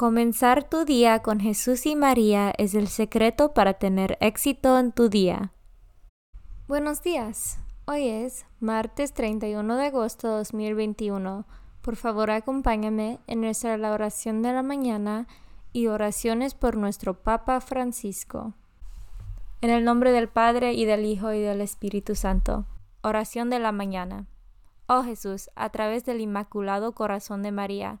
Comenzar tu día con Jesús y María es el secreto para tener éxito en tu día. Buenos días. Hoy es martes 31 de agosto de 2021. Por favor, acompáñame en nuestra oración de la mañana y oraciones por nuestro Papa Francisco. En el nombre del Padre y del Hijo y del Espíritu Santo. Oración de la mañana. Oh Jesús, a través del Inmaculado Corazón de María,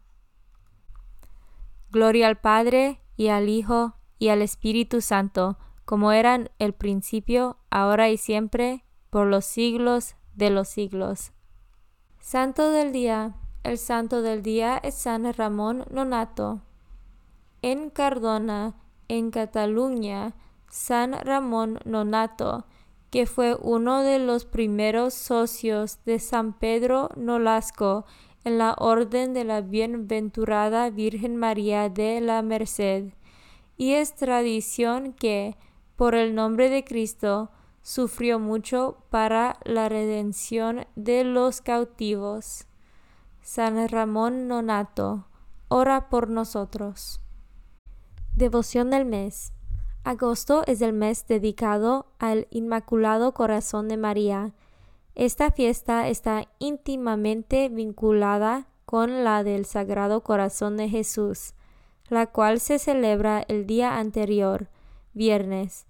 Gloria al Padre y al Hijo y al Espíritu Santo, como eran el principio, ahora y siempre, por los siglos de los siglos. Santo del Día. El santo del día es San Ramón Nonato. En Cardona, en Cataluña, San Ramón Nonato, que fue uno de los primeros socios de San Pedro Nolasco en la Orden de la Bienaventurada Virgen María de la Merced, y es tradición que, por el nombre de Cristo, sufrió mucho para la redención de los cautivos. San Ramón Nonato, ora por nosotros. Devoción del mes. Agosto es el mes dedicado al Inmaculado Corazón de María, esta fiesta está íntimamente vinculada con la del Sagrado Corazón de Jesús, la cual se celebra el día anterior, viernes.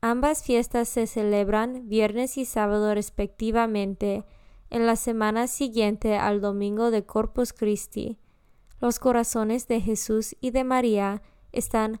Ambas fiestas se celebran viernes y sábado respectivamente, en la semana siguiente al domingo de Corpus Christi. Los corazones de Jesús y de María están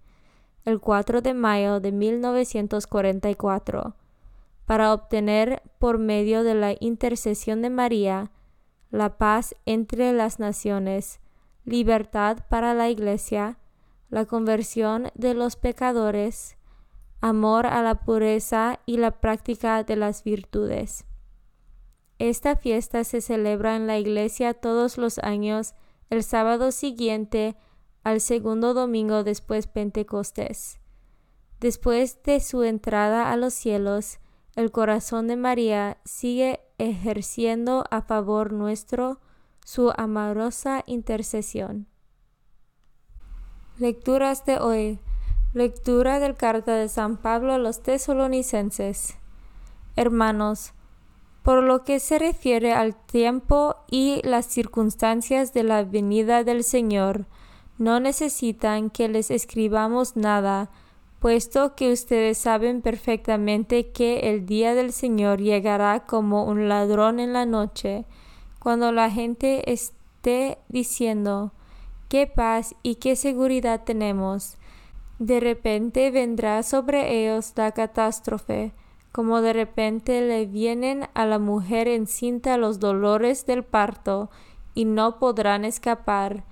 el 4 de mayo de 1944 para obtener por medio de la intercesión de María la paz entre las naciones, libertad para la Iglesia, la conversión de los pecadores, amor a la pureza y la práctica de las virtudes. Esta fiesta se celebra en la Iglesia todos los años el sábado siguiente al segundo domingo después Pentecostés. Después de su entrada a los cielos, el corazón de María sigue ejerciendo a favor nuestro su amorosa intercesión. Lecturas de hoy. Lectura del carta de San Pablo a los tesalonicenses. Hermanos, Por lo que se refiere al tiempo y las circunstancias de la venida del Señor, no necesitan que les escribamos nada, puesto que ustedes saben perfectamente que el día del Señor llegará como un ladrón en la noche, cuando la gente esté diciendo, qué paz y qué seguridad tenemos. De repente vendrá sobre ellos la catástrofe, como de repente le vienen a la mujer encinta los dolores del parto, y no podrán escapar.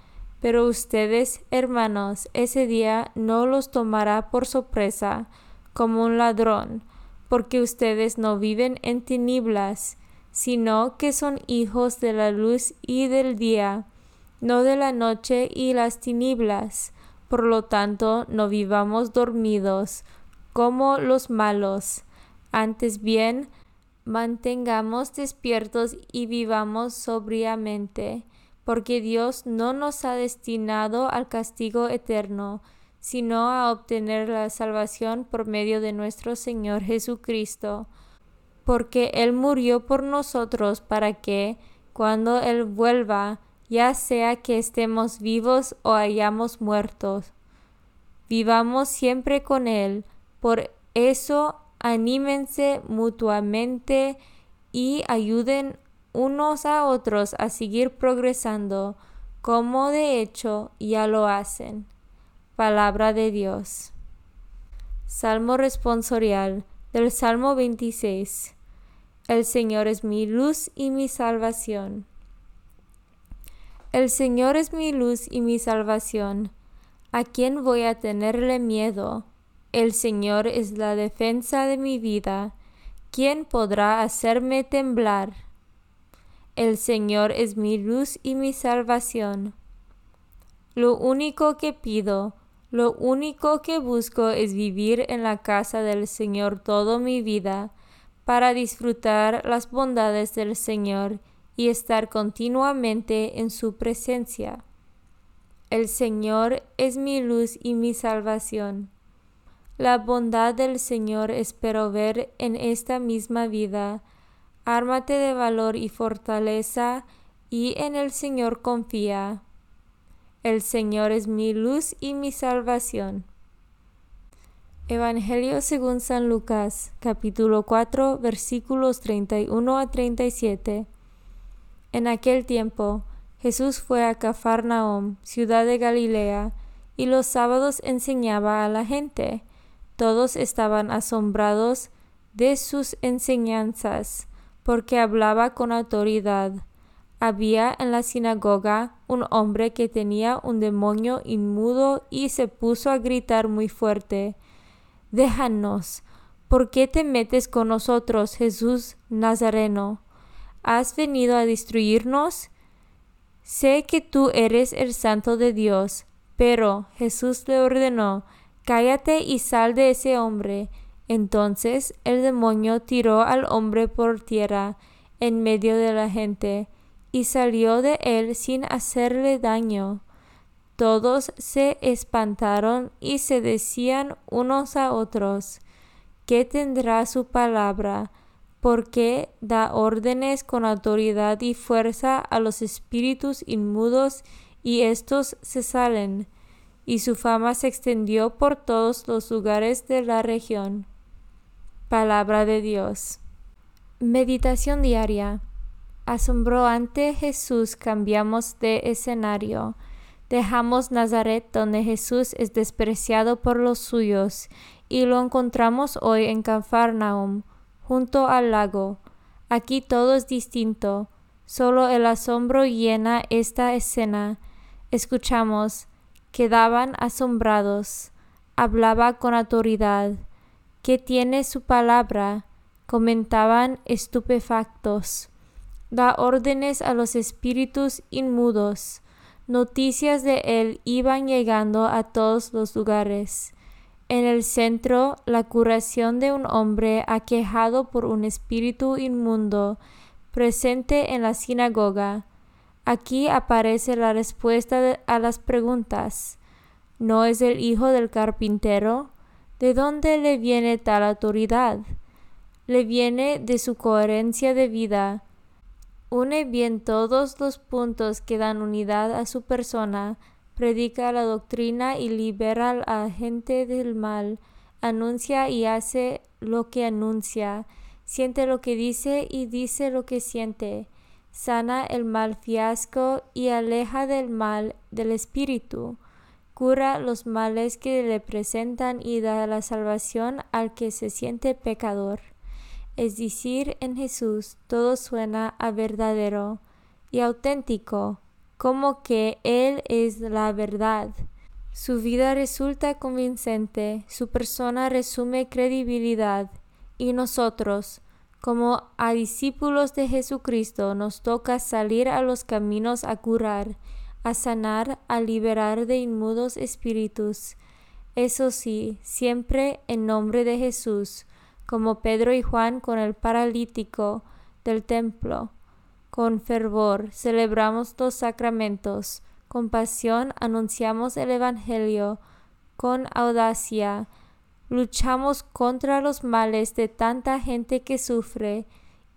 Pero ustedes, hermanos, ese día no los tomará por sorpresa, como un ladrón, porque ustedes no viven en tinieblas, sino que son hijos de la luz y del día, no de la noche y las tinieblas. Por lo tanto, no vivamos dormidos, como los malos. Antes bien, mantengamos despiertos y vivamos sobriamente porque Dios no nos ha destinado al castigo eterno, sino a obtener la salvación por medio de nuestro Señor Jesucristo, porque Él murió por nosotros para que, cuando Él vuelva, ya sea que estemos vivos o hayamos muertos, vivamos siempre con Él. Por eso, anímense mutuamente y ayuden unos a otros a seguir progresando, como de hecho ya lo hacen. Palabra de Dios. Salmo responsorial del Salmo 26. El Señor es mi luz y mi salvación. El Señor es mi luz y mi salvación. ¿A quién voy a tenerle miedo? El Señor es la defensa de mi vida. ¿Quién podrá hacerme temblar? El Señor es mi luz y mi salvación. Lo único que pido, lo único que busco es vivir en la casa del Señor toda mi vida, para disfrutar las bondades del Señor y estar continuamente en su presencia. El Señor es mi luz y mi salvación. La bondad del Señor espero ver en esta misma vida, Ármate de valor y fortaleza, y en el Señor confía. El Señor es mi luz y mi salvación. Evangelio según San Lucas, capítulo 4, versículos 31 a 37. En aquel tiempo, Jesús fue a Cafarnaum, ciudad de Galilea, y los sábados enseñaba a la gente. Todos estaban asombrados de sus enseñanzas porque hablaba con autoridad. Había en la sinagoga un hombre que tenía un demonio inmudo y se puso a gritar muy fuerte Déjanos. ¿Por qué te metes con nosotros, Jesús Nazareno? ¿Has venido a destruirnos? Sé que tú eres el santo de Dios. Pero Jesús le ordenó Cállate y sal de ese hombre. Entonces el demonio tiró al hombre por tierra en medio de la gente y salió de él sin hacerle daño. Todos se espantaron y se decían unos a otros, ¿qué tendrá su palabra? Porque da órdenes con autoridad y fuerza a los espíritus inmudos y éstos se salen. Y su fama se extendió por todos los lugares de la región. Palabra de Dios. Meditación diaria. Asombró ante Jesús cambiamos de escenario. Dejamos Nazaret donde Jesús es despreciado por los suyos y lo encontramos hoy en Cafarnaum, junto al lago. Aquí todo es distinto, solo el asombro llena esta escena. Escuchamos, quedaban asombrados, hablaba con autoridad que tiene su palabra, comentaban estupefactos. Da órdenes a los espíritus inmudos. Noticias de él iban llegando a todos los lugares. En el centro, la curación de un hombre aquejado por un espíritu inmundo, presente en la sinagoga. Aquí aparece la respuesta a las preguntas. ¿No es el hijo del carpintero? ¿De dónde le viene tal autoridad? le viene de su coherencia de vida. Une bien todos los puntos que dan unidad a su persona, predica la doctrina y libera a la gente del mal, anuncia y hace lo que anuncia, siente lo que dice y dice lo que siente, sana el mal fiasco y aleja del mal del espíritu, cura los males que le presentan y da la salvación al que se siente pecador. Es decir, en Jesús todo suena a verdadero y auténtico, como que Él es la verdad. Su vida resulta convincente, su persona resume credibilidad, y nosotros, como a discípulos de Jesucristo, nos toca salir a los caminos a curar, a sanar, a liberar de inmudos espíritus. Eso sí, siempre en nombre de Jesús, como Pedro y Juan con el paralítico del templo. Con fervor celebramos los sacramentos, con pasión anunciamos el Evangelio, con audacia luchamos contra los males de tanta gente que sufre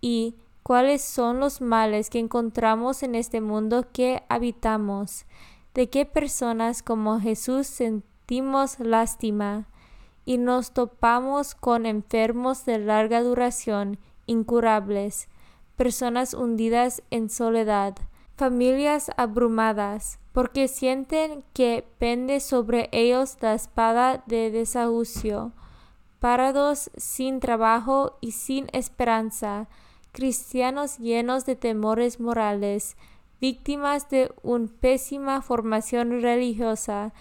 y cuáles son los males que encontramos en este mundo que habitamos, de qué personas como Jesús sentimos lástima y nos topamos con enfermos de larga duración, incurables, personas hundidas en soledad, familias abrumadas, porque sienten que pende sobre ellos la espada de desahucio, parados sin trabajo y sin esperanza, cristianos llenos de temores morales, víctimas de una pésima formación religiosa,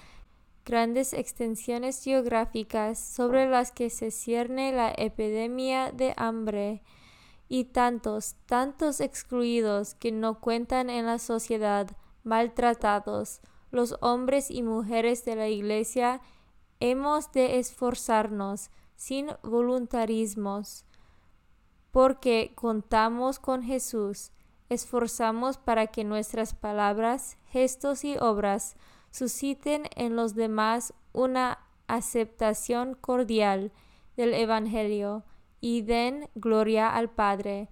grandes extensiones geográficas sobre las que se cierne la epidemia de hambre, y tantos, tantos excluidos que no cuentan en la sociedad, maltratados, los hombres y mujeres de la Iglesia, hemos de esforzarnos sin voluntarismos, porque contamos con Jesús, esforzamos para que nuestras palabras, gestos y obras susciten en los demás una aceptación cordial del Evangelio y den gloria al Padre.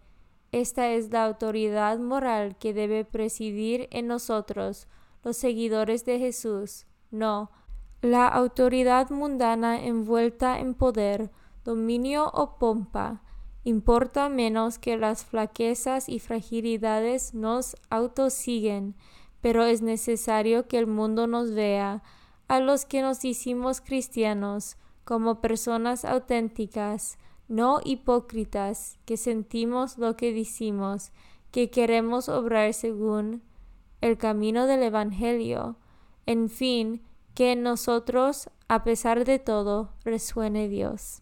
Esta es la autoridad moral que debe presidir en nosotros, los seguidores de Jesús. No, la autoridad mundana envuelta en poder, dominio o pompa, importa menos que las flaquezas y fragilidades nos autosiguen, pero es necesario que el mundo nos vea, a los que nos hicimos cristianos, como personas auténticas, no hipócritas, que sentimos lo que decimos, que queremos obrar según el camino del Evangelio, en fin, que en nosotros, a pesar de todo, resuene Dios.